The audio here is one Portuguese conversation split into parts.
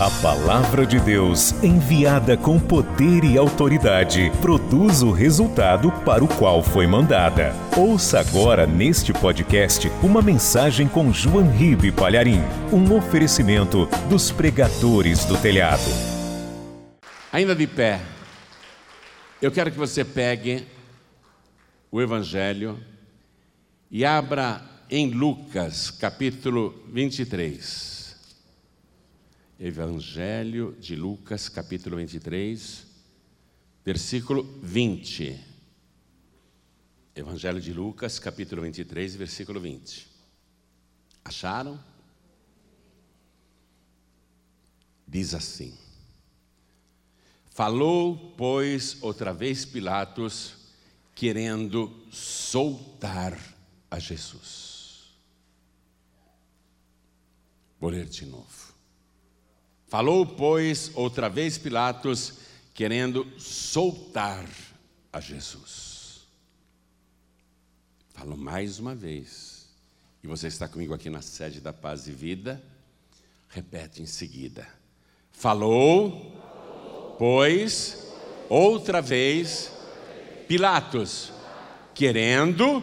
A palavra de Deus, enviada com poder e autoridade, produz o resultado para o qual foi mandada. Ouça agora neste podcast uma mensagem com João Ribe Palharim, um oferecimento dos pregadores do telhado. Ainda de pé, eu quero que você pegue o Evangelho e abra em Lucas, capítulo 23. Evangelho de Lucas, capítulo 23, versículo 20. Evangelho de Lucas, capítulo 23, versículo 20. Acharam? Diz assim: Falou, pois, outra vez Pilatos, querendo soltar a Jesus. Vou ler de novo. Falou, pois, outra vez Pilatos, querendo soltar a Jesus. Falo mais uma vez, e você está comigo aqui na sede da Paz e Vida, repete em seguida. Falou, pois, outra vez, Pilatos, querendo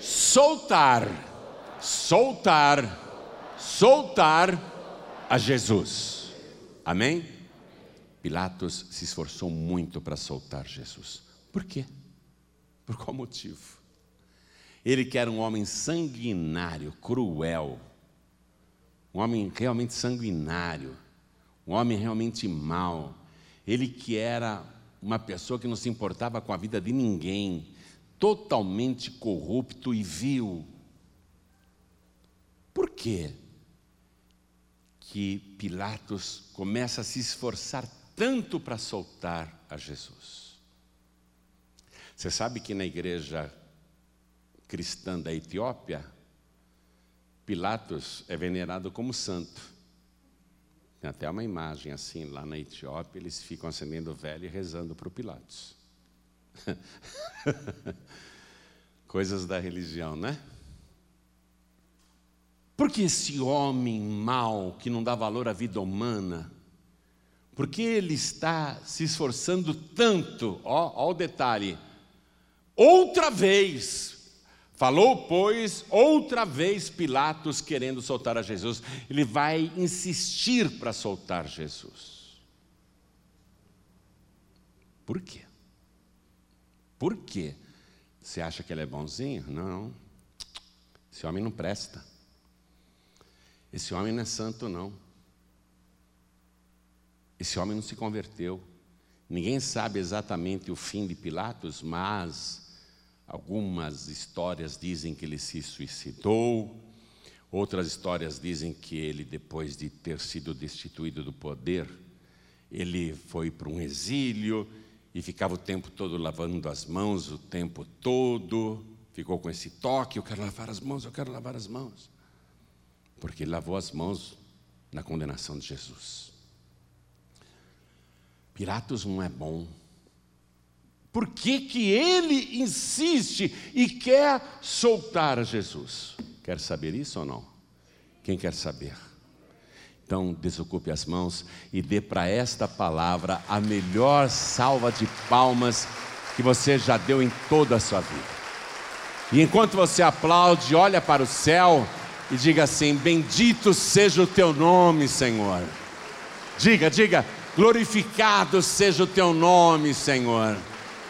soltar, soltar, soltar a Jesus. Amém? Pilatos se esforçou muito para soltar Jesus. Por quê? Por qual motivo? Ele que era um homem sanguinário, cruel, um homem realmente sanguinário, um homem realmente mau, ele que era uma pessoa que não se importava com a vida de ninguém, totalmente corrupto e vil. Por quê? Que Pilatos começa a se esforçar tanto para soltar a Jesus. Você sabe que na igreja cristã da Etiópia, Pilatos é venerado como santo. Tem até uma imagem assim, lá na Etiópia, eles ficam acendendo velho e rezando para o Pilatos. Coisas da religião, né? Porque esse homem mau, que não dá valor à vida humana, porque ele está se esforçando tanto, ó, ó o detalhe, outra vez, falou, pois, outra vez Pilatos querendo soltar a Jesus, ele vai insistir para soltar Jesus. Por quê? Por quê? Você acha que ele é bonzinho? Não. Esse homem não presta. Esse homem não é santo, não. Esse homem não se converteu. Ninguém sabe exatamente o fim de Pilatos, mas algumas histórias dizem que ele se suicidou, outras histórias dizem que ele, depois de ter sido destituído do poder, ele foi para um exílio e ficava o tempo todo lavando as mãos, o tempo todo, ficou com esse toque: eu quero lavar as mãos, eu quero lavar as mãos porque ele lavou as mãos na condenação de Jesus. Pilatos não é bom. Por que, que ele insiste e quer soltar Jesus? Quer saber isso ou não? Quem quer saber? Então, desocupe as mãos e dê para esta palavra a melhor salva de palmas que você já deu em toda a sua vida. E enquanto você aplaude, olha para o céu e diga assim: Bendito seja o teu nome, Senhor. Diga, diga, glorificado seja o teu nome, Senhor.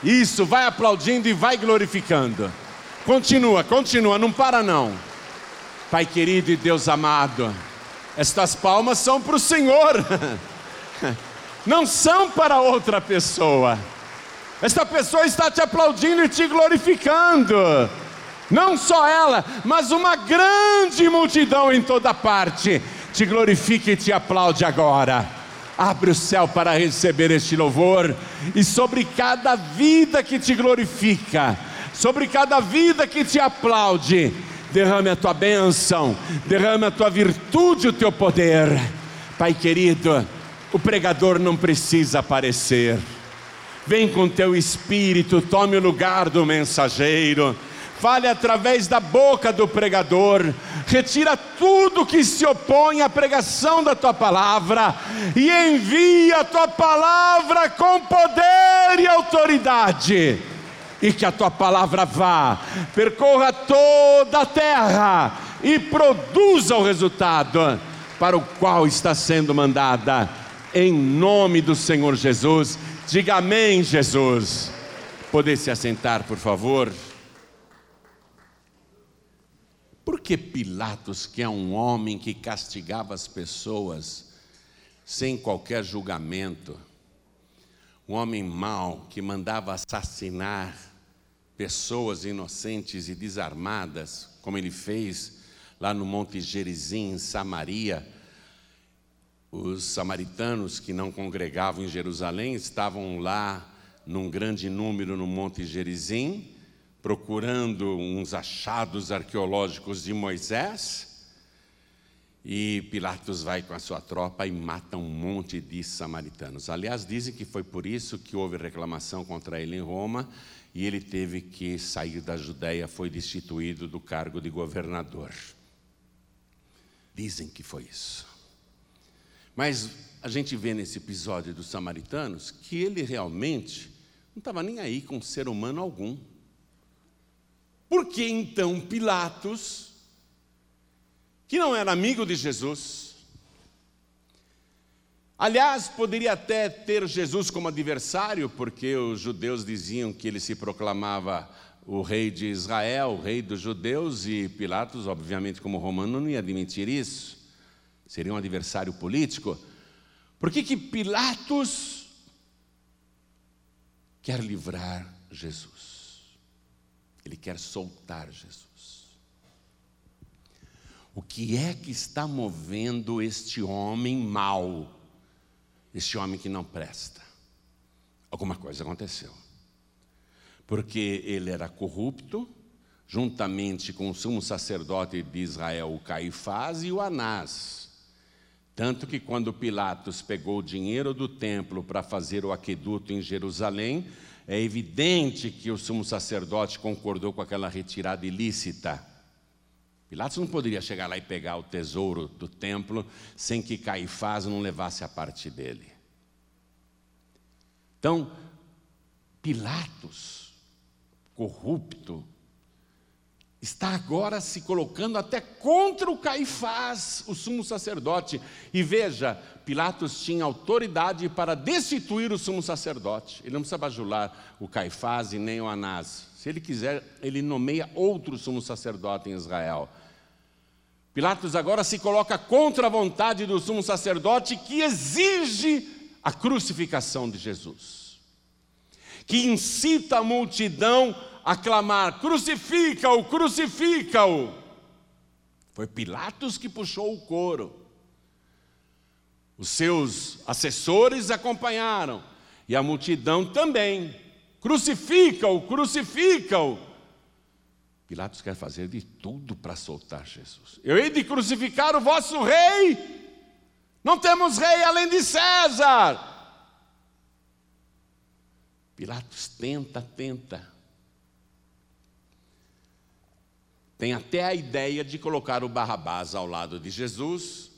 Isso, vai aplaudindo e vai glorificando. Continua, continua, não para não. Pai querido e Deus amado, estas palmas são para o Senhor, não são para outra pessoa. Esta pessoa está te aplaudindo e te glorificando. Não só ela, mas uma grande multidão em toda parte te glorifica e te aplaude agora. Abre o céu para receber este louvor e sobre cada vida que te glorifica, sobre cada vida que te aplaude, derrame a tua bênção, derrame a tua virtude, o teu poder. Pai querido, o pregador não precisa aparecer. Vem com teu espírito, tome o lugar do mensageiro fale através da boca do pregador, retira tudo que se opõe à pregação da tua palavra e envia a tua palavra com poder e autoridade. E que a tua palavra vá, percorra toda a terra e produza o resultado para o qual está sendo mandada, em nome do Senhor Jesus. Diga amém, Jesus. Poder se assentar, por favor. Por que Pilatos, que é um homem que castigava as pessoas sem qualquer julgamento, um homem mau que mandava assassinar pessoas inocentes e desarmadas, como ele fez lá no Monte Gerizim, em Samaria, os samaritanos que não congregavam em Jerusalém estavam lá num grande número no Monte Gerizim, procurando uns achados arqueológicos de Moisés. E Pilatos vai com a sua tropa e mata um monte de samaritanos. Aliás, dizem que foi por isso que houve reclamação contra ele em Roma e ele teve que sair da Judéia, foi destituído do cargo de governador. Dizem que foi isso. Mas a gente vê nesse episódio dos samaritanos que ele realmente não estava nem aí com ser humano algum. Por que então Pilatos, que não era amigo de Jesus, aliás, poderia até ter Jesus como adversário, porque os judeus diziam que ele se proclamava o rei de Israel, o rei dos judeus, e Pilatos, obviamente, como romano, não ia admitir isso. Seria um adversário político. Por que, que Pilatos quer livrar Jesus? Ele quer soltar Jesus. O que é que está movendo este homem mau, este homem que não presta? Alguma coisa aconteceu porque ele era corrupto, juntamente com o sumo sacerdote de Israel, o Caifás e o Anás. Tanto que quando Pilatos pegou o dinheiro do templo para fazer o aqueduto em Jerusalém, é evidente que o sumo sacerdote concordou com aquela retirada ilícita. Pilatos não poderia chegar lá e pegar o tesouro do templo sem que Caifás não levasse a parte dele. Então, Pilatos corrupto, está agora se colocando até contra o Caifás, o sumo sacerdote. E veja, Pilatos tinha autoridade para destituir o sumo sacerdote. Ele não precisa bajular o Caifás e nem o Anás. Se ele quiser, ele nomeia outro sumo sacerdote em Israel. Pilatos agora se coloca contra a vontade do sumo sacerdote que exige a crucificação de Jesus, que incita a multidão a clamar: crucifica-o, crucifica-o. Foi Pilatos que puxou o coro. Os seus assessores acompanharam, e a multidão também. Crucifica-o, crucifica-o. Pilatos quer fazer de tudo para soltar Jesus. Eu hei de crucificar o vosso rei. Não temos rei além de César. Pilatos tenta, tenta. Tem até a ideia de colocar o Barrabás ao lado de Jesus,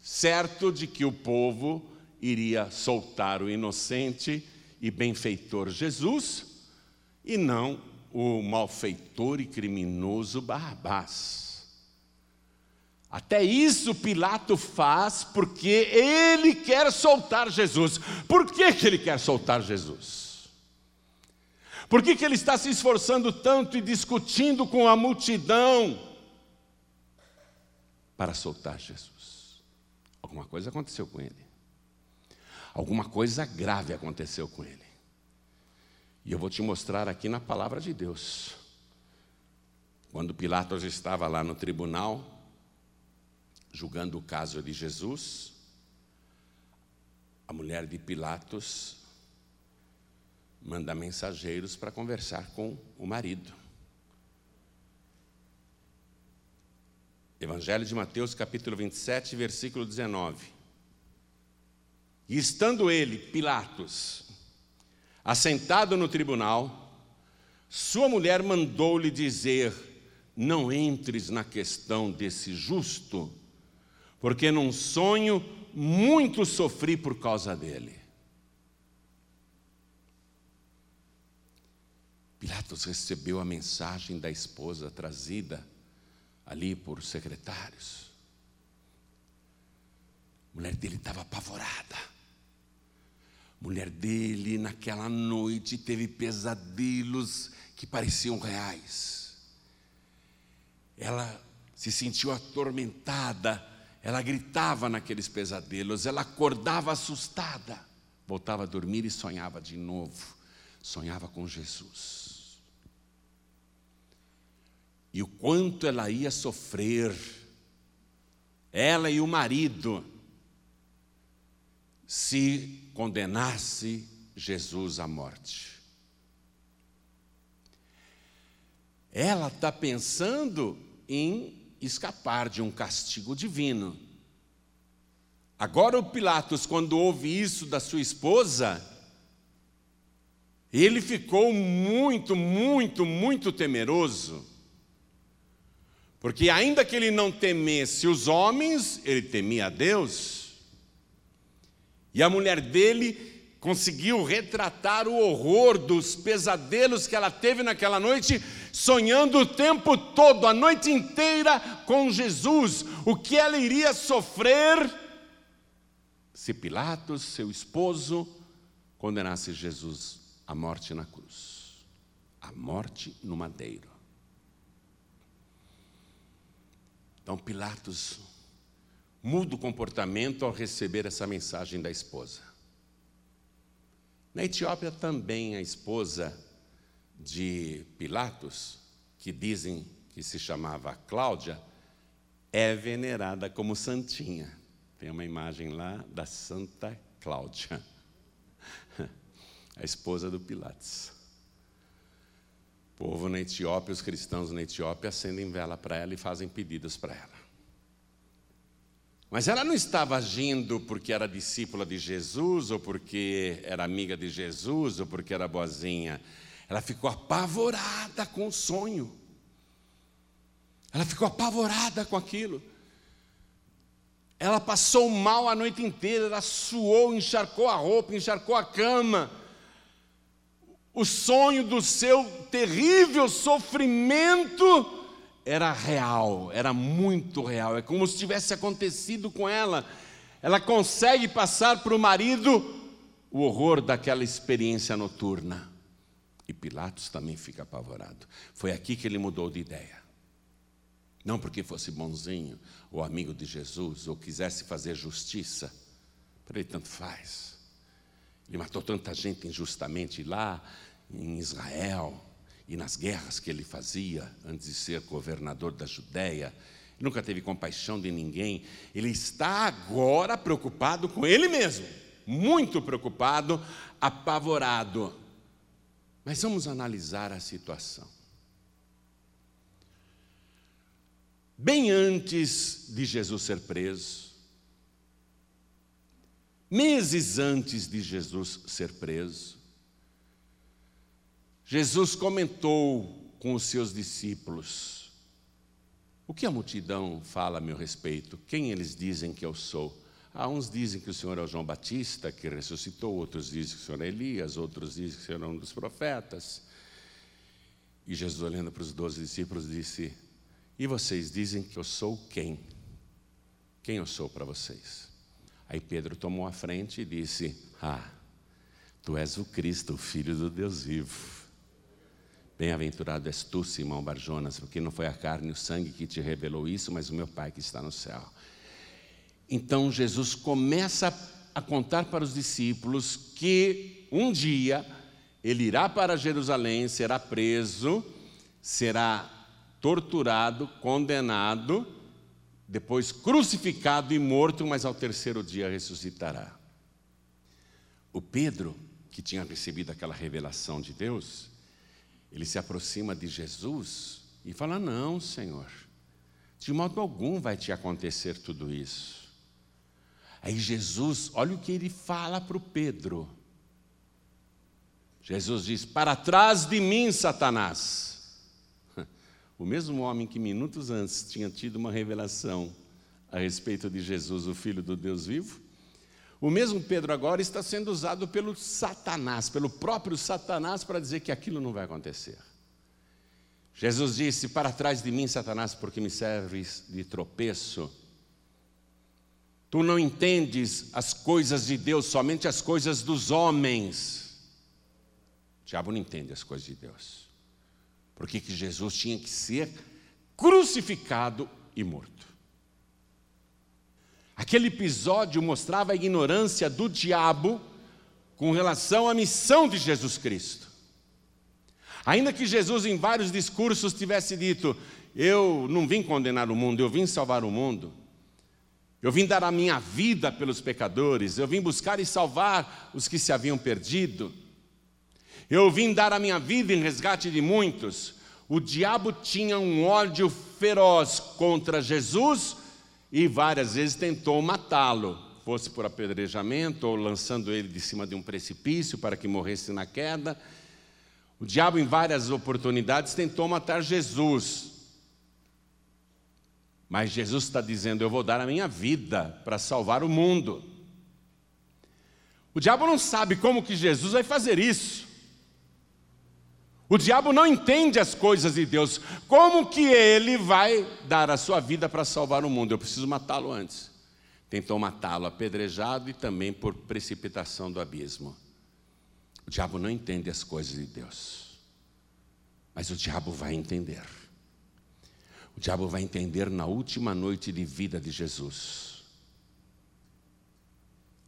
certo de que o povo iria soltar o inocente e benfeitor Jesus, e não o malfeitor e criminoso Barrabás. Até isso Pilato faz porque ele quer soltar Jesus. Por que, que ele quer soltar Jesus? Por que, que ele está se esforçando tanto e discutindo com a multidão para soltar Jesus? Alguma coisa aconteceu com ele. Alguma coisa grave aconteceu com ele. E eu vou te mostrar aqui na palavra de Deus. Quando Pilatos estava lá no tribunal, julgando o caso de Jesus, a mulher de Pilatos manda mensageiros para conversar com o marido. Evangelho de Mateus, capítulo 27, versículo 19. E estando ele, Pilatos, assentado no tribunal, Sua mulher mandou-lhe dizer: Não entres na questão desse justo, porque num sonho muito sofri por causa dele. Pilatos recebeu a mensagem da esposa trazida ali por secretários. A mulher dele estava apavorada. A mulher dele, naquela noite, teve pesadelos que pareciam reais. Ela se sentiu atormentada, ela gritava naqueles pesadelos, ela acordava assustada, voltava a dormir e sonhava de novo. Sonhava com Jesus e o quanto ela ia sofrer, ela e o marido, se condenasse Jesus à morte. Ela está pensando em escapar de um castigo divino. Agora, o Pilatos, quando ouve isso da sua esposa, ele ficou muito, muito, muito temeroso. Porque, ainda que ele não temesse os homens, ele temia a Deus. E a mulher dele conseguiu retratar o horror dos pesadelos que ela teve naquela noite, sonhando o tempo todo, a noite inteira com Jesus, o que ela iria sofrer se Pilatos, seu esposo, condenasse Jesus à morte na cruz, à morte no madeiro. Então Pilatos muda o comportamento ao receber essa mensagem da esposa. Na Etiópia também a esposa de Pilatos, que dizem que se chamava Cláudia, é venerada como santinha. Tem uma imagem lá da Santa Cláudia, a esposa do Pilatos. O povo na Etiópia, os cristãos na Etiópia acendem vela para ela e fazem pedidos para ela. Mas ela não estava agindo porque era discípula de Jesus, ou porque era amiga de Jesus, ou porque era boazinha. Ela ficou apavorada com o sonho. Ela ficou apavorada com aquilo. Ela passou mal a noite inteira, ela suou, encharcou a roupa, encharcou a cama o sonho do seu terrível sofrimento era real, era muito real. É como se tivesse acontecido com ela. Ela consegue passar para o marido o horror daquela experiência noturna. E Pilatos também fica apavorado. Foi aqui que ele mudou de ideia. Não porque fosse bonzinho, ou amigo de Jesus, ou quisesse fazer justiça. Para ele tanto faz. Ele matou tanta gente injustamente lá em Israel e nas guerras que ele fazia antes de ser governador da Judéia. Nunca teve compaixão de ninguém. Ele está agora preocupado com ele mesmo, muito preocupado, apavorado. Mas vamos analisar a situação. Bem antes de Jesus ser preso, meses antes de Jesus ser preso, Jesus comentou com os seus discípulos: O que a multidão fala a meu respeito? Quem eles dizem que eu sou? Há uns dizem que o Senhor é o João Batista, que ressuscitou, outros dizem que o Senhor é Elias, outros dizem que o Senhor é um dos profetas. E Jesus, olhando para os doze discípulos, disse: E vocês dizem que eu sou quem? Quem eu sou para vocês? Aí Pedro tomou a frente e disse: Ah, tu és o Cristo, o Filho do Deus vivo. Bem-aventurado és tu, Simão Barjonas, porque não foi a carne e o sangue que te revelou isso, mas o meu Pai que está no céu. Então Jesus começa a contar para os discípulos que um dia ele irá para Jerusalém, será preso, será torturado, condenado, depois crucificado e morto, mas ao terceiro dia ressuscitará. O Pedro, que tinha recebido aquela revelação de Deus, ele se aproxima de Jesus e fala: Não, Senhor, de modo algum vai te acontecer tudo isso. Aí Jesus, olha o que ele fala para o Pedro. Jesus diz: Para trás de mim, Satanás. O mesmo homem que minutos antes tinha tido uma revelação a respeito de Jesus, o Filho do Deus vivo, o mesmo Pedro agora está sendo usado pelo Satanás, pelo próprio Satanás, para dizer que aquilo não vai acontecer. Jesus disse: Para trás de mim, Satanás, porque me serves de tropeço. Tu não entendes as coisas de Deus, somente as coisas dos homens. O diabo não entende as coisas de Deus. Por que Jesus tinha que ser crucificado e morto? Aquele episódio mostrava a ignorância do diabo com relação à missão de Jesus Cristo. Ainda que Jesus, em vários discursos, tivesse dito: Eu não vim condenar o mundo, eu vim salvar o mundo. Eu vim dar a minha vida pelos pecadores, eu vim buscar e salvar os que se haviam perdido. Eu vim dar a minha vida em resgate de muitos. O diabo tinha um ódio feroz contra Jesus e várias vezes tentou matá-lo, fosse por apedrejamento ou lançando ele de cima de um precipício para que morresse na queda. O diabo, em várias oportunidades, tentou matar Jesus. Mas Jesus está dizendo: Eu vou dar a minha vida para salvar o mundo. O diabo não sabe como que Jesus vai fazer isso. O diabo não entende as coisas de Deus. Como que ele vai dar a sua vida para salvar o mundo? Eu preciso matá-lo antes. Tentou matá-lo apedrejado e também por precipitação do abismo. O diabo não entende as coisas de Deus. Mas o diabo vai entender. O diabo vai entender na última noite de vida de Jesus.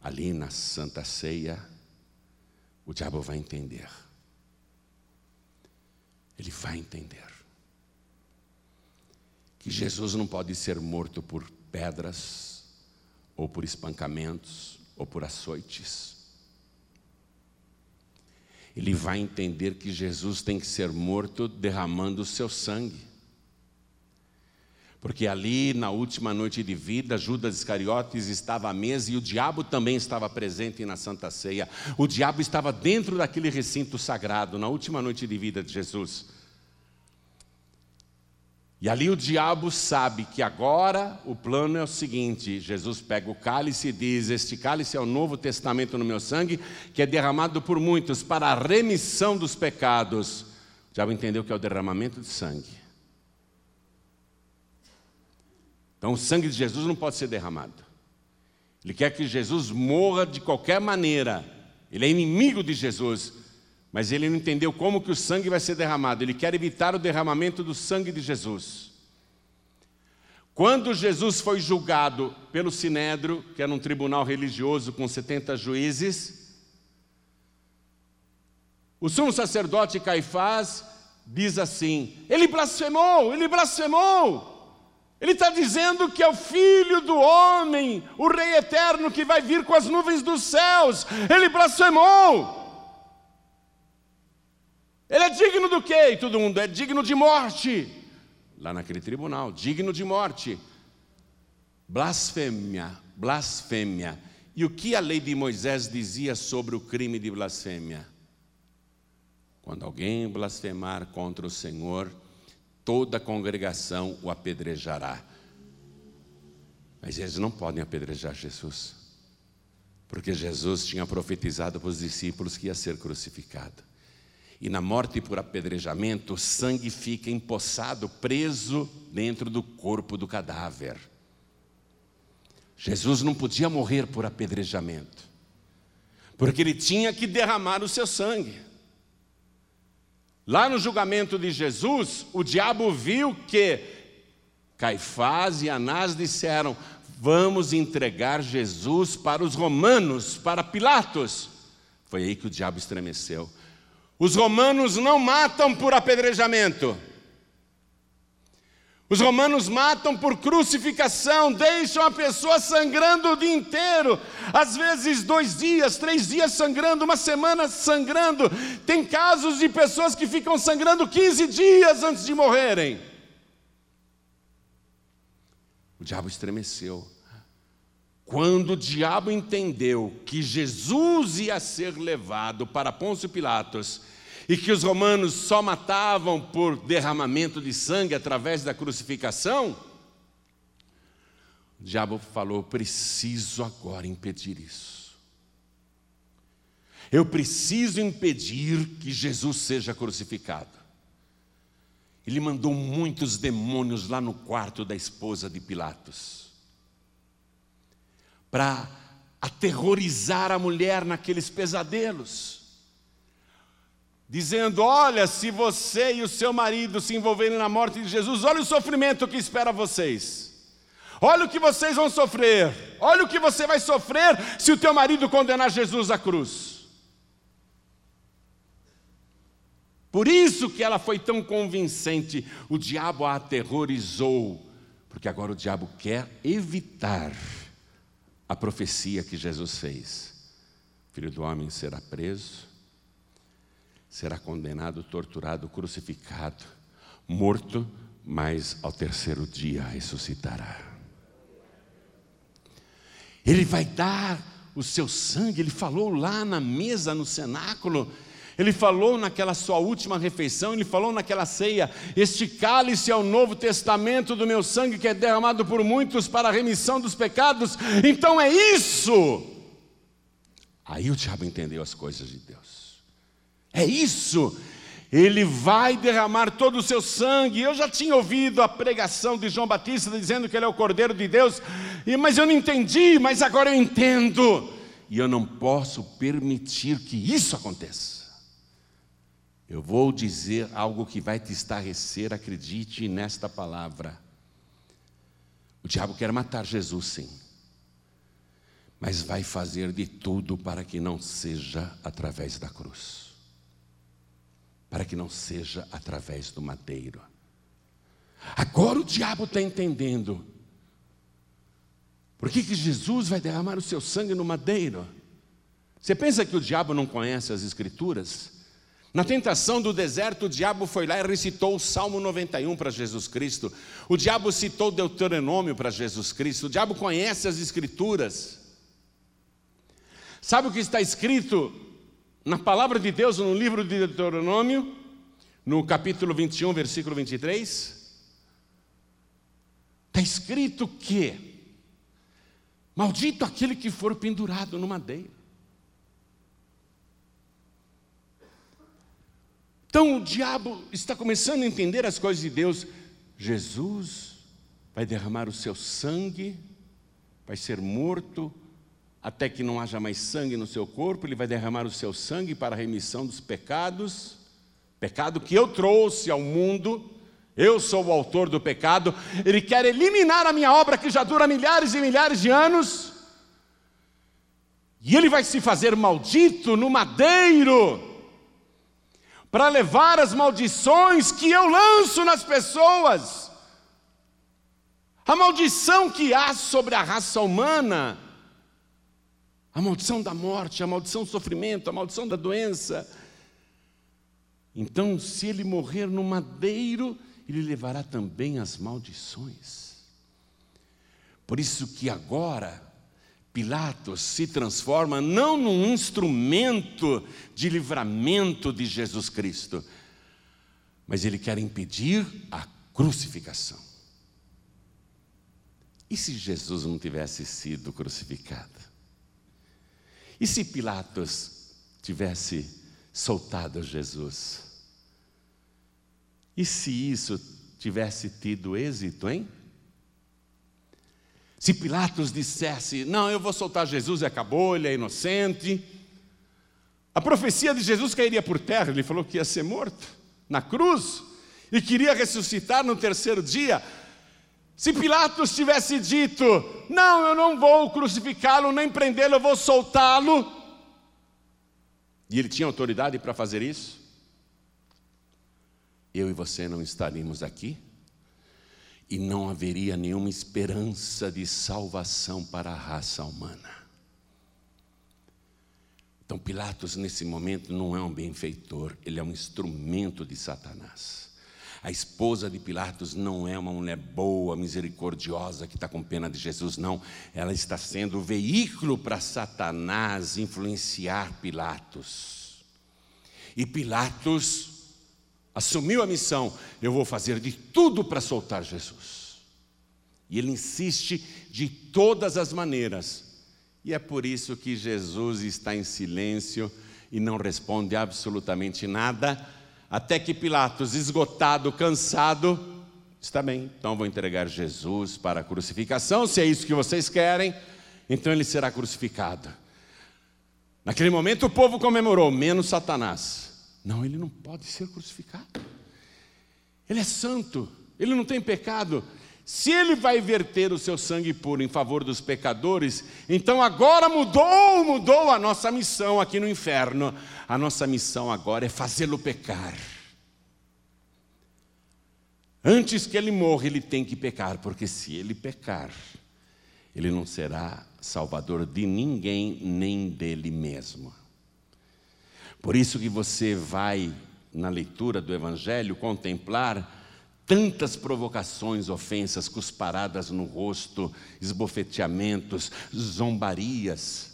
Ali na Santa Ceia, o diabo vai entender. Ele vai entender que Jesus não pode ser morto por pedras, ou por espancamentos, ou por açoites ele vai entender que Jesus tem que ser morto derramando o seu sangue. Porque ali, na última noite de vida, Judas Iscariotes estava à mesa e o diabo também estava presente na Santa Ceia. O diabo estava dentro daquele recinto sagrado, na última noite de vida de Jesus. E ali o diabo sabe que agora o plano é o seguinte: Jesus pega o cálice e diz: Este cálice é o novo testamento no meu sangue, que é derramado por muitos para a remissão dos pecados. O diabo entendeu que é o derramamento de sangue. Então o sangue de Jesus não pode ser derramado. Ele quer que Jesus morra de qualquer maneira. Ele é inimigo de Jesus. Mas ele não entendeu como que o sangue vai ser derramado. Ele quer evitar o derramamento do sangue de Jesus. Quando Jesus foi julgado pelo Sinédrio, que era um tribunal religioso com 70 juízes, o sumo sacerdote Caifás diz assim: ele blasfemou, ele blasfemou. Ele está dizendo que é o filho do homem, o rei eterno que vai vir com as nuvens dos céus. Ele blasfemou. Ele é digno do quê? E todo mundo é digno de morte. Lá naquele tribunal, digno de morte. Blasfêmia, blasfêmia. E o que a lei de Moisés dizia sobre o crime de blasfêmia? Quando alguém blasfemar contra o Senhor, toda a congregação o apedrejará. Mas eles não podem apedrejar Jesus, porque Jesus tinha profetizado para os discípulos que ia ser crucificado. E na morte por apedrejamento, o sangue fica empossado, preso dentro do corpo do cadáver. Jesus não podia morrer por apedrejamento, porque ele tinha que derramar o seu sangue. Lá no julgamento de Jesus, o diabo viu que Caifás e Anás disseram: Vamos entregar Jesus para os romanos, para Pilatos. Foi aí que o diabo estremeceu. Os romanos não matam por apedrejamento. Os romanos matam por crucificação, deixam a pessoa sangrando o dia inteiro, às vezes dois dias, três dias sangrando, uma semana sangrando. Tem casos de pessoas que ficam sangrando 15 dias antes de morrerem. O diabo estremeceu. Quando o diabo entendeu que Jesus ia ser levado para Pôncio Pilatos e que os romanos só matavam por derramamento de sangue através da crucificação, o diabo falou: preciso agora impedir isso. Eu preciso impedir que Jesus seja crucificado. Ele mandou muitos demônios lá no quarto da esposa de Pilatos, para aterrorizar a mulher naqueles pesadelos dizendo: Olha, se você e o seu marido se envolverem na morte de Jesus, olha o sofrimento que espera vocês. Olha o que vocês vão sofrer. Olha o que você vai sofrer se o teu marido condenar Jesus à cruz. Por isso que ela foi tão convincente. O diabo a aterrorizou, porque agora o diabo quer evitar a profecia que Jesus fez. O filho do homem será preso, será condenado, torturado, crucificado, morto, mas ao terceiro dia ressuscitará. Ele vai dar o seu sangue, ele falou lá na mesa, no cenáculo, ele falou naquela sua última refeição, ele falou naquela ceia: Este cálice é o novo testamento do meu sangue que é derramado por muitos para a remissão dos pecados. Então é isso. Aí o diabo entendeu as coisas de Deus. É isso. Ele vai derramar todo o seu sangue. Eu já tinha ouvido a pregação de João Batista dizendo que ele é o Cordeiro de Deus, mas eu não entendi, mas agora eu entendo. E eu não posso permitir que isso aconteça. Eu vou dizer algo que vai te estarrecer, acredite nesta palavra. O diabo quer matar Jesus, sim, mas vai fazer de tudo para que não seja através da cruz para que não seja através do madeiro. Agora o diabo está entendendo. Por que, que Jesus vai derramar o seu sangue no madeiro? Você pensa que o diabo não conhece as Escrituras? Na tentação do deserto, o diabo foi lá e recitou o Salmo 91 para Jesus Cristo. O diabo citou Deuteronômio para Jesus Cristo. O diabo conhece as Escrituras. Sabe o que está escrito na palavra de Deus, no livro de Deuteronômio, no capítulo 21, versículo 23, está escrito que maldito aquele que for pendurado no madeiro. Então o diabo está começando a entender as coisas de Deus. Jesus vai derramar o seu sangue, vai ser morto até que não haja mais sangue no seu corpo, ele vai derramar o seu sangue para a remissão dos pecados, pecado que eu trouxe ao mundo, eu sou o autor do pecado, ele quer eliminar a minha obra que já dura milhares e milhares de anos, e ele vai se fazer maldito no madeiro, para levar as maldições que eu lanço nas pessoas, a maldição que há sobre a raça humana, a maldição da morte, a maldição do sofrimento, a maldição da doença. Então, se ele morrer no madeiro, ele levará também as maldições. Por isso que agora Pilatos se transforma não num instrumento de livramento de Jesus Cristo, mas ele quer impedir a crucificação. E se Jesus não tivesse sido crucificado? E se Pilatos tivesse soltado Jesus? E se isso tivesse tido êxito, hein? Se Pilatos dissesse: Não, eu vou soltar Jesus e acabou, ele é inocente. A profecia de Jesus cairia por terra, ele falou que ia ser morto na cruz e queria ressuscitar no terceiro dia. Se Pilatos tivesse dito: Não, eu não vou crucificá-lo nem prendê-lo, eu vou soltá-lo. E ele tinha autoridade para fazer isso? Eu e você não estaríamos aqui e não haveria nenhuma esperança de salvação para a raça humana. Então, Pilatos, nesse momento, não é um benfeitor, ele é um instrumento de Satanás. A esposa de Pilatos não é uma mulher boa, misericordiosa, que está com pena de Jesus, não. Ela está sendo o veículo para Satanás influenciar Pilatos. E Pilatos assumiu a missão: eu vou fazer de tudo para soltar Jesus. E ele insiste de todas as maneiras. E é por isso que Jesus está em silêncio e não responde absolutamente nada até que Pilatos, esgotado, cansado, está bem, então vou entregar Jesus para a crucificação, se é isso que vocês querem, então ele será crucificado. Naquele momento o povo comemorou, menos Satanás. Não, ele não pode ser crucificado. Ele é santo, ele não tem pecado. Se ele vai verter o seu sangue puro em favor dos pecadores, então agora mudou, mudou a nossa missão aqui no inferno. A nossa missão agora é fazê-lo pecar. Antes que ele morra, ele tem que pecar, porque se ele pecar, ele não será salvador de ninguém, nem dele mesmo. Por isso que você vai, na leitura do Evangelho, contemplar tantas provocações, ofensas, cusparadas no rosto, esbofeteamentos, zombarias.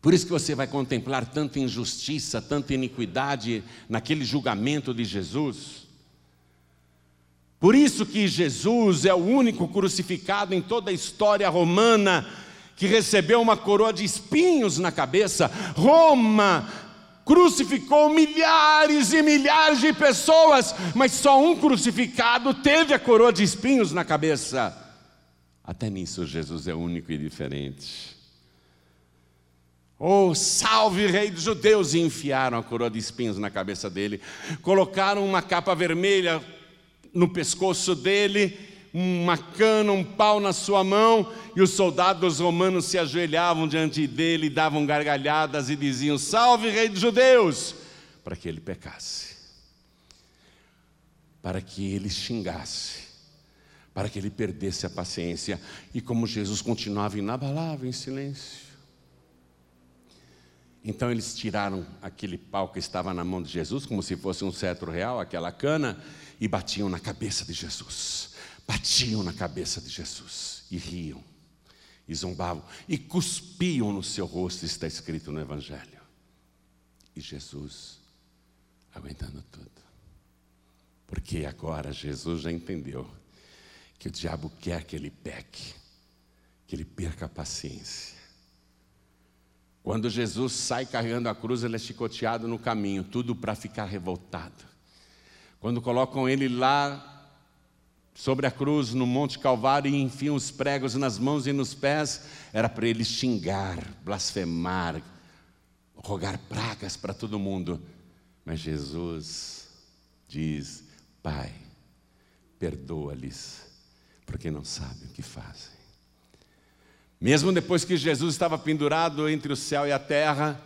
Por isso que você vai contemplar tanta injustiça, tanta iniquidade naquele julgamento de Jesus. Por isso que Jesus é o único crucificado em toda a história romana que recebeu uma coroa de espinhos na cabeça. Roma crucificou milhares e milhares de pessoas, mas só um crucificado teve a coroa de espinhos na cabeça. Até nisso Jesus é único e diferente. Oh, salve rei dos judeus! E enfiaram a coroa de espinhos na cabeça dele, colocaram uma capa vermelha no pescoço dele, uma cana, um pau na sua mão, e os soldados romanos se ajoelhavam diante dele, davam gargalhadas e diziam: Salve, Rei dos Judeus! Para que ele pecasse, para que ele xingasse, para que ele perdesse a paciência. E como Jesus continuava inabalável, em silêncio, então eles tiraram aquele pau que estava na mão de Jesus, como se fosse um cetro real, aquela cana, e batiam na cabeça de Jesus batiam na cabeça de Jesus e riam, e zombavam, e cuspiam no seu rosto, está escrito no Evangelho. E Jesus aguentando tudo. Porque agora Jesus já entendeu que o diabo quer que ele peque, que ele perca a paciência. Quando Jesus sai carregando a cruz, ele é chicoteado no caminho, tudo para ficar revoltado. Quando colocam ele lá sobre a cruz no Monte Calvário e enfiam os pregos nas mãos e nos pés, era para ele xingar, blasfemar, rogar pragas para todo mundo. Mas Jesus diz: Pai, perdoa-lhes, porque não sabem o que fazem. Mesmo depois que Jesus estava pendurado entre o céu e a terra,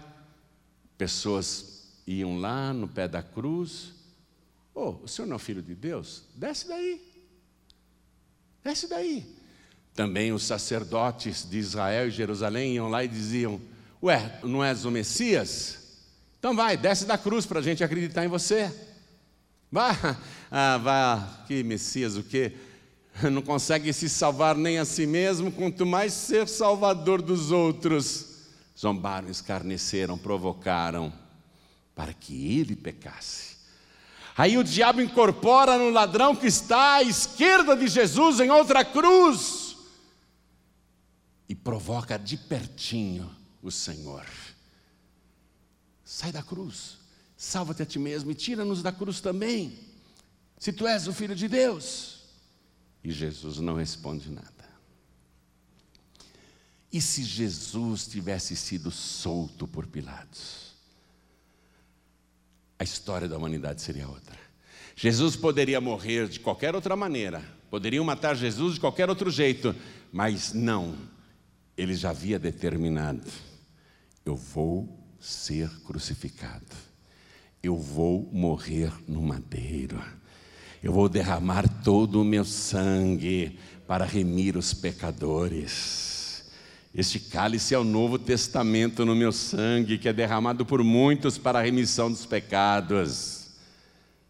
pessoas iam lá no pé da cruz. Oh, o senhor não é filho de Deus? Desce daí. Desce daí. Também os sacerdotes de Israel e Jerusalém iam lá e diziam: Ué, não és o Messias? Então vai, desce da cruz para a gente acreditar em você. Vá, ah, vá, que Messias, o quê? Não consegue se salvar nem a si mesmo, quanto mais ser salvador dos outros. Zombaram, escarneceram, provocaram, para que ele pecasse. Aí o diabo incorpora no ladrão que está à esquerda de Jesus em outra cruz e provoca de pertinho o Senhor. Sai da cruz, salva-te a ti mesmo e tira-nos da cruz também, se tu és o filho de Deus. E Jesus não responde nada. E se Jesus tivesse sido solto por Pilatos? A história da humanidade seria outra. Jesus poderia morrer de qualquer outra maneira, poderiam matar Jesus de qualquer outro jeito, mas não, ele já havia determinado: eu vou ser crucificado, eu vou morrer no madeiro, eu vou derramar todo o meu sangue para remir os pecadores. Este cálice é o novo testamento no meu sangue, que é derramado por muitos para a remissão dos pecados.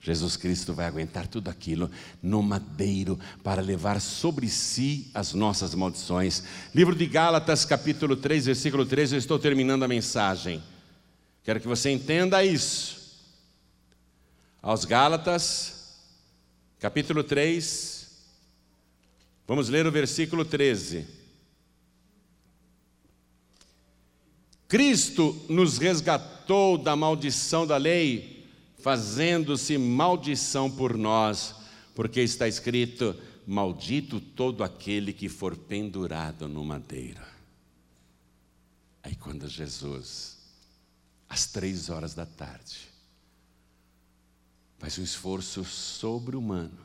Jesus Cristo vai aguentar tudo aquilo no madeiro para levar sobre si as nossas maldições. Livro de Gálatas, capítulo 3, versículo 3, eu estou terminando a mensagem. Quero que você entenda isso. Aos Gálatas, capítulo 3, vamos ler o versículo 13. Cristo nos resgatou da maldição da lei fazendo-se maldição por nós, porque está escrito: Maldito todo aquele que for pendurado no madeiro. Aí, quando Jesus, às três horas da tarde, faz um esforço sobre-humano,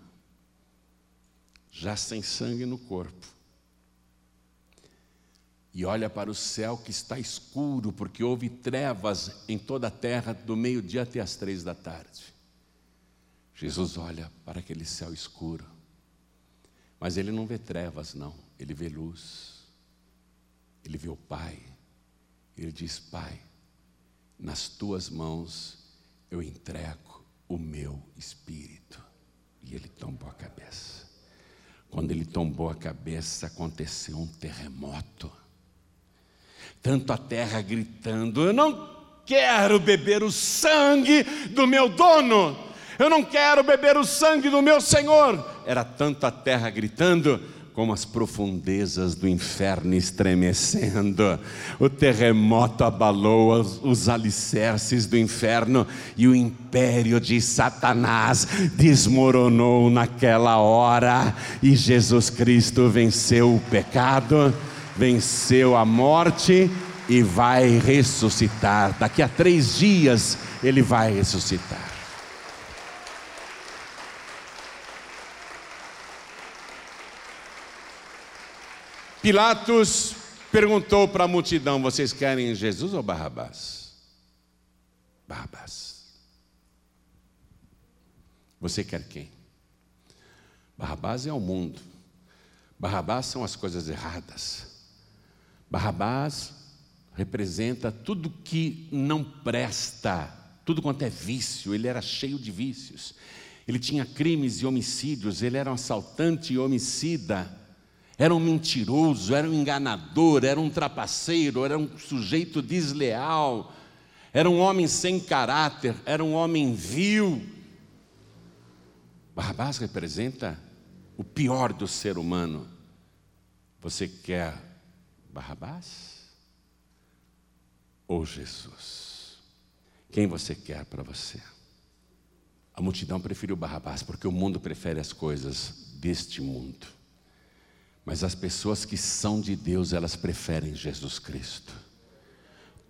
já sem sangue no corpo, e olha para o céu que está escuro, porque houve trevas em toda a terra do meio-dia até as três da tarde. Jesus olha para aquele céu escuro, mas ele não vê trevas, não, ele vê luz, ele vê o Pai, ele diz: Pai, nas tuas mãos eu entrego o meu espírito. E ele tombou a cabeça. Quando ele tombou a cabeça, aconteceu um terremoto tanto a terra gritando: Eu não quero beber o sangue do meu dono, eu não quero beber o sangue do meu Senhor. Era tanto a terra gritando, como as profundezas do inferno estremecendo. O terremoto abalou os, os, alicerces do inferno e o império de Satanás desmoronou naquela hora. E Jesus Cristo venceu o pecado venceu a morte e vai ressuscitar. Daqui a três dias ele vai ressuscitar. Pilatos perguntou para a multidão: Vocês querem Jesus ou Barrabás? Barrabás. Você quer quem? Barrabás é o mundo. Barrabás são as coisas erradas. Barrabás representa tudo que não presta, tudo quanto é vício, ele era cheio de vícios. Ele tinha crimes e homicídios, ele era um assaltante e homicida, era um mentiroso, era um enganador, era um trapaceiro, era um sujeito desleal, era um homem sem caráter, era um homem vil. Barrabás representa o pior do ser humano. Você quer Barrabás ou Jesus? Quem você quer para você? A multidão preferiu Barrabás porque o mundo prefere as coisas deste mundo. Mas as pessoas que são de Deus, elas preferem Jesus Cristo.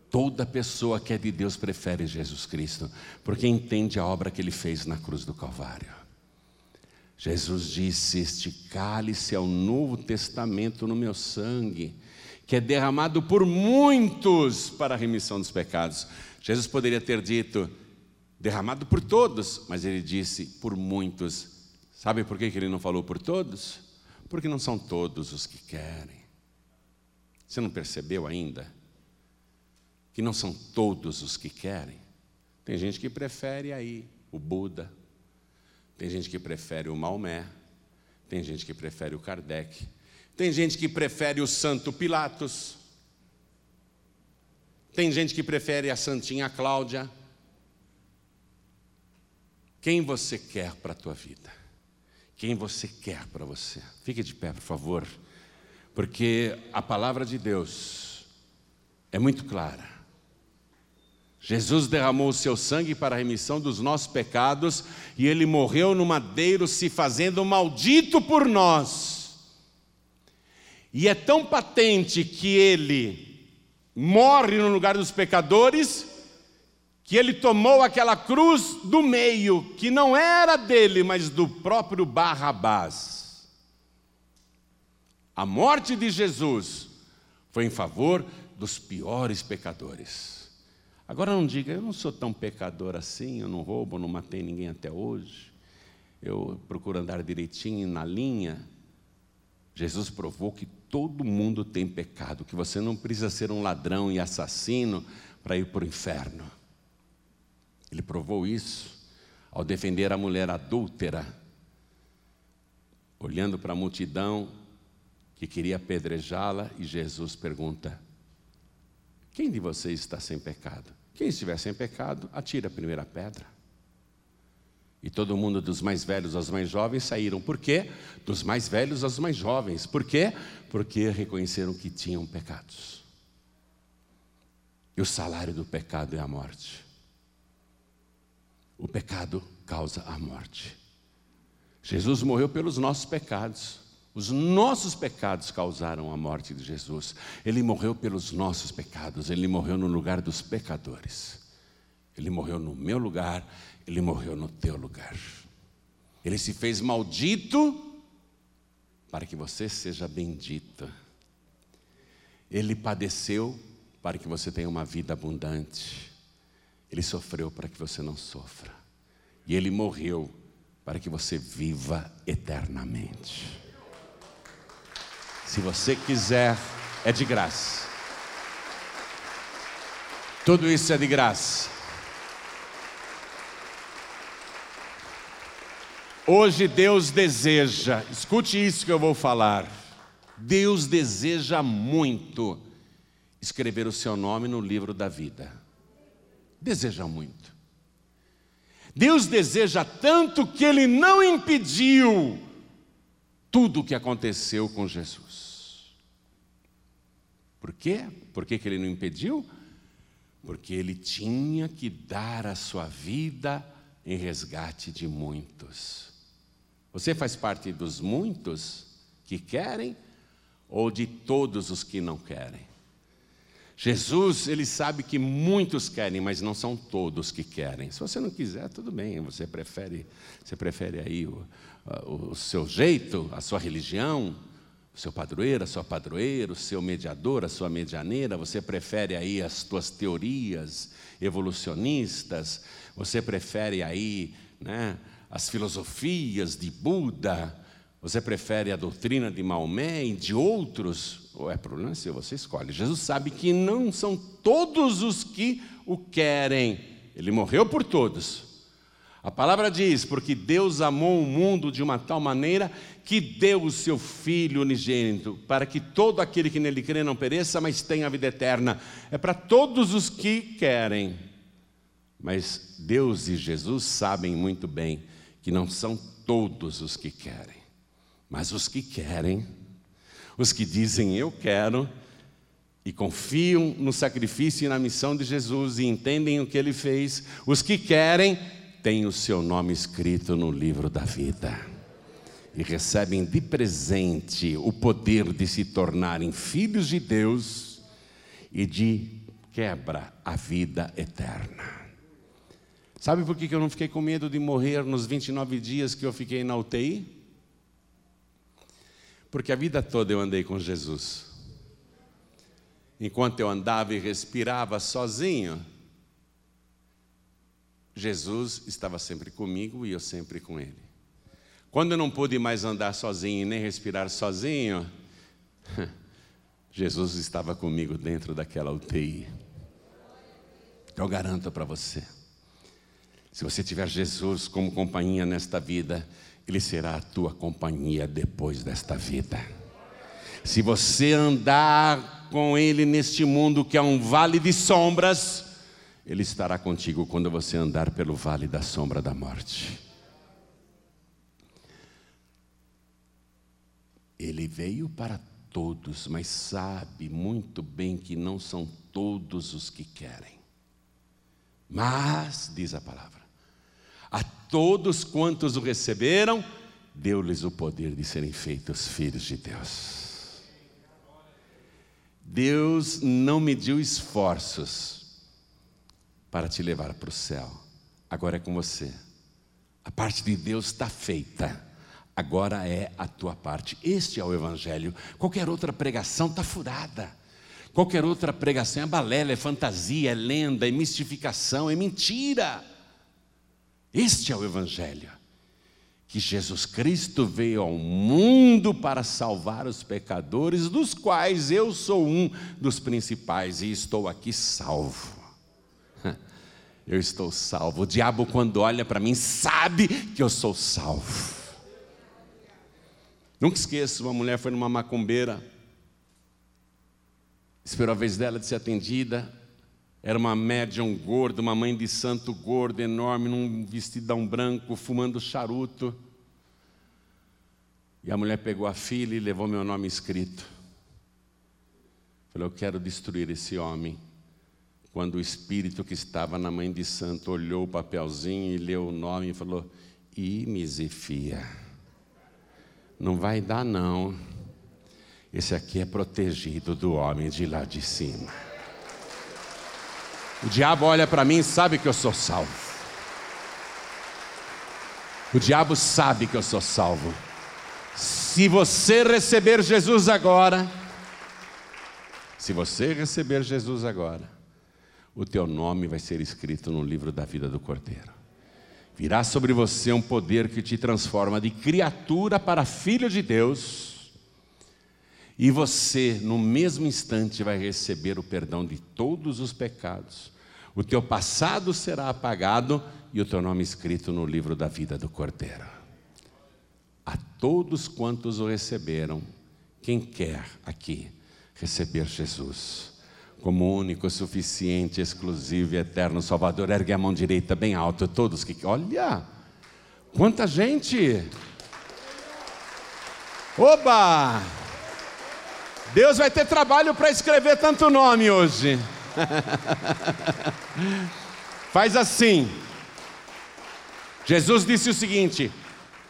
Toda pessoa que é de Deus prefere Jesus Cristo, porque entende a obra que ele fez na cruz do Calvário. Jesus disse: Este cálice é o novo testamento no meu sangue que é derramado por muitos para a remissão dos pecados. Jesus poderia ter dito, derramado por todos, mas ele disse por muitos. Sabe por que ele não falou por todos? Porque não são todos os que querem. Você não percebeu ainda? Que não são todos os que querem. Tem gente que prefere aí o Buda, tem gente que prefere o Maomé, tem gente que prefere o Kardec, tem gente que prefere o Santo Pilatos. Tem gente que prefere a Santinha Cláudia. Quem você quer para a tua vida? Quem você quer para você? Fique de pé, por favor, porque a palavra de Deus é muito clara. Jesus derramou o seu sangue para a remissão dos nossos pecados e ele morreu no madeiro, se fazendo maldito por nós e é tão patente que ele morre no lugar dos pecadores, que ele tomou aquela cruz do meio, que não era dele, mas do próprio Barrabás. A morte de Jesus foi em favor dos piores pecadores. Agora não diga, eu não sou tão pecador assim, eu não roubo, não matei ninguém até hoje, eu procuro andar direitinho na linha. Jesus provou que todo mundo tem pecado, que você não precisa ser um ladrão e assassino para ir para o inferno. Ele provou isso ao defender a mulher adúltera, olhando para a multidão que queria apedrejá-la, e Jesus pergunta: Quem de vocês está sem pecado? Quem estiver sem pecado, atira a primeira pedra. E todo mundo, dos mais velhos aos mais jovens, saíram. Por quê? Dos mais velhos aos mais jovens. Por quê? Porque reconheceram que tinham pecados. E o salário do pecado é a morte. O pecado causa a morte. Jesus morreu pelos nossos pecados. Os nossos pecados causaram a morte de Jesus. Ele morreu pelos nossos pecados. Ele morreu no lugar dos pecadores. Ele morreu no meu lugar. Ele morreu no teu lugar. Ele se fez maldito para que você seja bendita. Ele padeceu para que você tenha uma vida abundante. Ele sofreu para que você não sofra. E ele morreu para que você viva eternamente. Se você quiser, é de graça. Tudo isso é de graça. Hoje Deus deseja, escute isso que eu vou falar. Deus deseja muito escrever o seu nome no livro da vida. Deseja muito. Deus deseja tanto que Ele não impediu tudo o que aconteceu com Jesus. Por quê? Por que, que Ele não impediu? Porque Ele tinha que dar a sua vida em resgate de muitos. Você faz parte dos muitos que querem ou de todos os que não querem? Jesus, ele sabe que muitos querem, mas não são todos que querem. Se você não quiser, tudo bem, você prefere, você prefere aí o, o seu jeito, a sua religião, o seu padroeiro, a sua padroeira, o seu mediador, a sua medianeira, você prefere aí as tuas teorias evolucionistas, você prefere aí, né, as filosofias de Buda, você prefere a doutrina de Maomé e de outros? Ou é problema seu, você escolhe. Jesus sabe que não são todos os que o querem. Ele morreu por todos. A palavra diz: porque Deus amou o mundo de uma tal maneira que deu o seu Filho unigênito, para que todo aquele que nele crê não pereça, mas tenha a vida eterna. É para todos os que querem. Mas Deus e Jesus sabem muito bem que não são todos os que querem, mas os que querem, os que dizem eu quero e confiam no sacrifício e na missão de Jesus e entendem o que ele fez, os que querem têm o seu nome escrito no livro da vida e recebem de presente o poder de se tornarem filhos de Deus e de quebra a vida eterna. Sabe por que eu não fiquei com medo de morrer nos 29 dias que eu fiquei na UTI? Porque a vida toda eu andei com Jesus. Enquanto eu andava e respirava sozinho, Jesus estava sempre comigo e eu sempre com Ele. Quando eu não pude mais andar sozinho e nem respirar sozinho, Jesus estava comigo dentro daquela UTI. Eu garanto para você. Se você tiver Jesus como companhia nesta vida, Ele será a tua companhia depois desta vida. Se você andar com Ele neste mundo que é um vale de sombras, Ele estará contigo quando você andar pelo vale da sombra da morte. Ele veio para todos, mas sabe muito bem que não são todos os que querem. Mas, diz a palavra, todos quantos o receberam, deu-lhes o poder de serem feitos filhos de Deus. Deus não mediu esforços para te levar para o céu. Agora é com você. A parte de Deus está feita. Agora é a tua parte. Este é o Evangelho. Qualquer outra pregação está furada. Qualquer outra pregação é balela, é fantasia, é lenda, é mistificação, é mentira. Este é o Evangelho. Que Jesus Cristo veio ao mundo para salvar os pecadores, dos quais eu sou um dos principais e estou aqui salvo. eu estou salvo. O diabo, quando olha para mim, sabe que eu sou salvo. Nunca esqueço, uma mulher foi numa macumbeira, esperou a vez dela de ser atendida. Era uma médium gorda, uma mãe de santo gordo, enorme, num vestidão branco, fumando charuto. E a mulher pegou a filha e levou meu nome escrito. Falei, eu quero destruir esse homem. Quando o espírito que estava na mãe de santo olhou o papelzinho e leu o nome e falou: Ih, não vai dar não. Esse aqui é protegido do homem de lá de cima. O diabo olha para mim e sabe que eu sou salvo. O diabo sabe que eu sou salvo. Se você receber Jesus agora, se você receber Jesus agora, o teu nome vai ser escrito no livro da vida do Cordeiro. Virá sobre você um poder que te transforma de criatura para filho de Deus, e você, no mesmo instante, vai receber o perdão de todos os pecados. O teu passado será apagado e o teu nome escrito no livro da vida do Cordeiro a todos quantos o receberam. Quem quer aqui receber Jesus como único, suficiente, exclusivo e eterno Salvador? Ergue a mão direita bem alto, todos que. Olha! Quanta gente! Oba! Deus vai ter trabalho para escrever tanto nome hoje. Faz assim. Jesus disse o seguinte: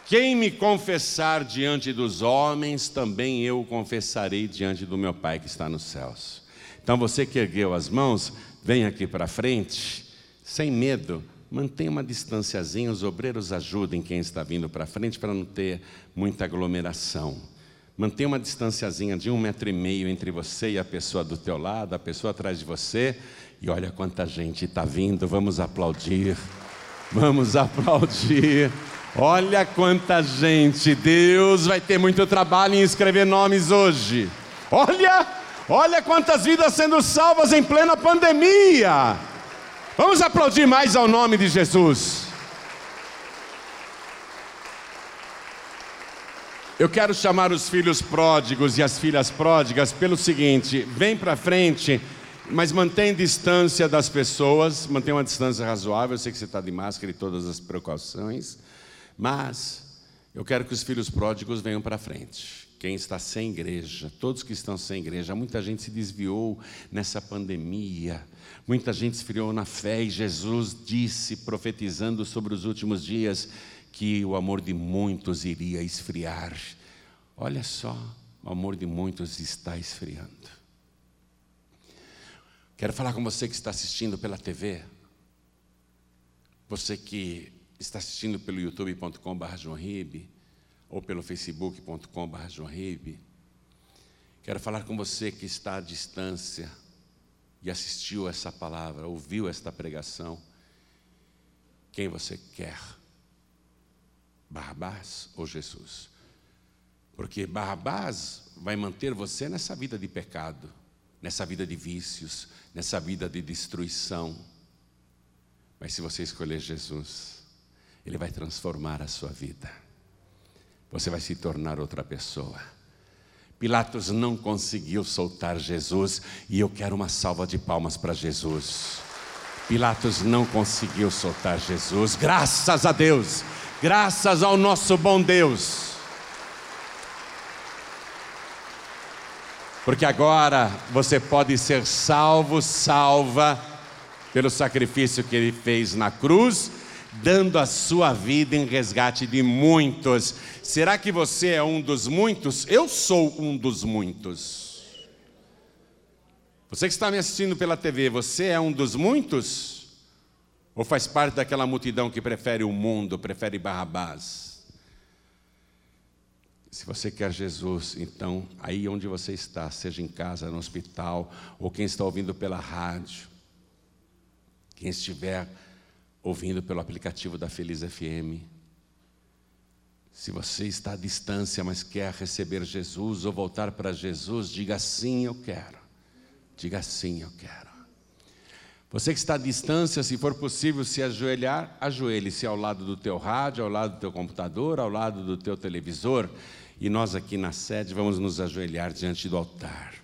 quem me confessar diante dos homens, também eu confessarei diante do meu Pai que está nos céus. Então você que ergueu as mãos, vem aqui para frente, sem medo, mantenha uma distanciazinha, os obreiros ajudem quem está vindo para frente para não ter muita aglomeração. Mantenha uma distanciazinha de um metro e meio entre você e a pessoa do teu lado, a pessoa atrás de você, e olha quanta gente está vindo, vamos aplaudir, vamos aplaudir. Olha quanta gente, Deus vai ter muito trabalho em escrever nomes hoje. Olha, olha quantas vidas sendo salvas em plena pandemia. Vamos aplaudir mais ao nome de Jesus. Eu quero chamar os filhos pródigos e as filhas pródigas pelo seguinte: vem para frente, mas mantém distância das pessoas, mantém uma distância razoável. Eu sei que você está de máscara e todas as precauções. Mas eu quero que os filhos pródigos venham para frente. Quem está sem igreja, todos que estão sem igreja, muita gente se desviou nessa pandemia, muita gente esfriou na fé e Jesus disse, profetizando sobre os últimos dias, que o amor de muitos iria esfriar. Olha só, o amor de muitos está esfriando. Quero falar com você que está assistindo pela TV, você que está assistindo pelo youtube.com.br ou pelo facebook.com.br quero falar com você que está à distância e assistiu essa palavra, ouviu esta pregação. Quem você quer? Barrabás ou Jesus? Porque Barrabás vai manter você nessa vida de pecado, nessa vida de vícios, nessa vida de destruição. Mas se você escolher Jesus, ele vai transformar a sua vida. Você vai se tornar outra pessoa. Pilatos não conseguiu soltar Jesus e eu quero uma salva de palmas para Jesus. Pilatos não conseguiu soltar Jesus, graças a Deus, graças ao nosso bom Deus. Porque agora você pode ser salvo, salva, pelo sacrifício que ele fez na cruz dando a sua vida em resgate de muitos. Será que você é um dos muitos? Eu sou um dos muitos. Você que está me assistindo pela TV, você é um dos muitos? Ou faz parte daquela multidão que prefere o mundo, prefere Barrabás? Se você quer Jesus, então, aí onde você está, seja em casa, no hospital, ou quem está ouvindo pela rádio, quem estiver ouvindo pelo aplicativo da Feliz FM. Se você está à distância, mas quer receber Jesus ou voltar para Jesus, diga sim, eu quero. Diga sim, eu quero. Você que está à distância, se for possível se ajoelhar, ajoelhe-se ao lado do teu rádio, ao lado do teu computador, ao lado do teu televisor, e nós aqui na sede vamos nos ajoelhar diante do altar.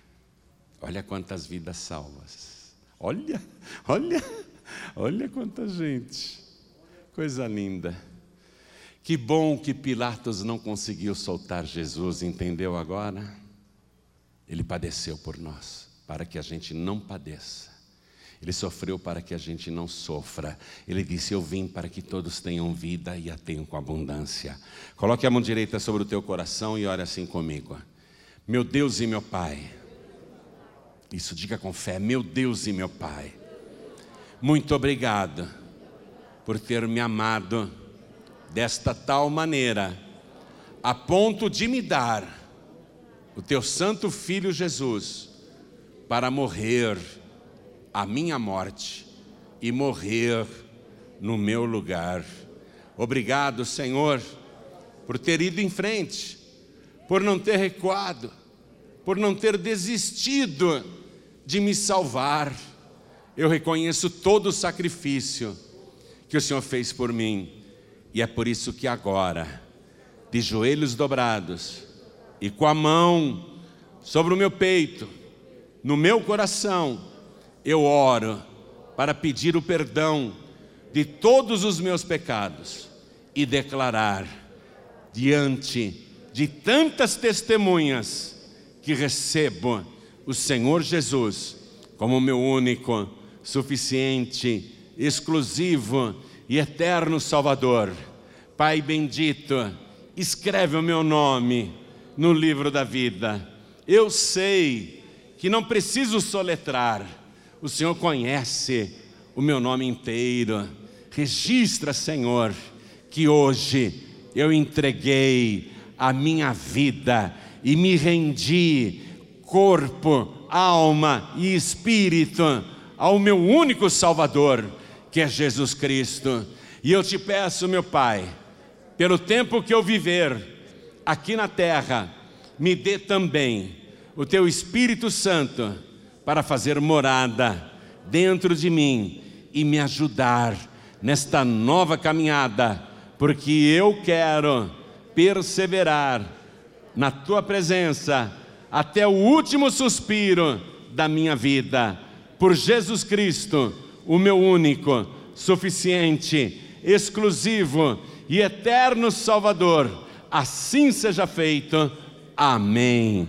Olha quantas vidas salvas. Olha, olha, olha quanta gente. Coisa linda. Que bom que Pilatos não conseguiu soltar Jesus, entendeu agora? Ele padeceu por nós, para que a gente não padeça. Ele sofreu para que a gente não sofra. Ele disse: Eu vim para que todos tenham vida e a tenham com abundância. Coloque a mão direita sobre o teu coração e ore assim comigo. Meu Deus e meu Pai. Isso, diga com fé: Meu Deus e meu Pai. Muito obrigado por ter me amado desta tal maneira, a ponto de me dar o teu santo filho Jesus para morrer a minha morte e morrer no meu lugar. Obrigado, Senhor, por ter ido em frente, por não ter recuado, por não ter desistido de me salvar. Eu reconheço todo o sacrifício que o Senhor fez por mim, e é por isso que agora, de joelhos dobrados e com a mão sobre o meu peito, no meu coração, eu oro para pedir o perdão de todos os meus pecados e declarar diante de tantas testemunhas que recebo o Senhor Jesus como meu único, suficiente, exclusivo e eterno Salvador. Pai bendito, escreve o meu nome no livro da vida. Eu sei que não preciso soletrar o Senhor conhece o meu nome inteiro. Registra, Senhor, que hoje eu entreguei a minha vida e me rendi, corpo, alma e espírito, ao meu único Salvador, que é Jesus Cristo. E eu te peço, meu Pai, pelo tempo que eu viver aqui na terra, me dê também o teu Espírito Santo para fazer morada dentro de mim e me ajudar nesta nova caminhada, porque eu quero perseverar na tua presença até o último suspiro da minha vida, por Jesus Cristo, o meu único, suficiente, exclusivo e eterno Salvador. Assim seja feito. Amém.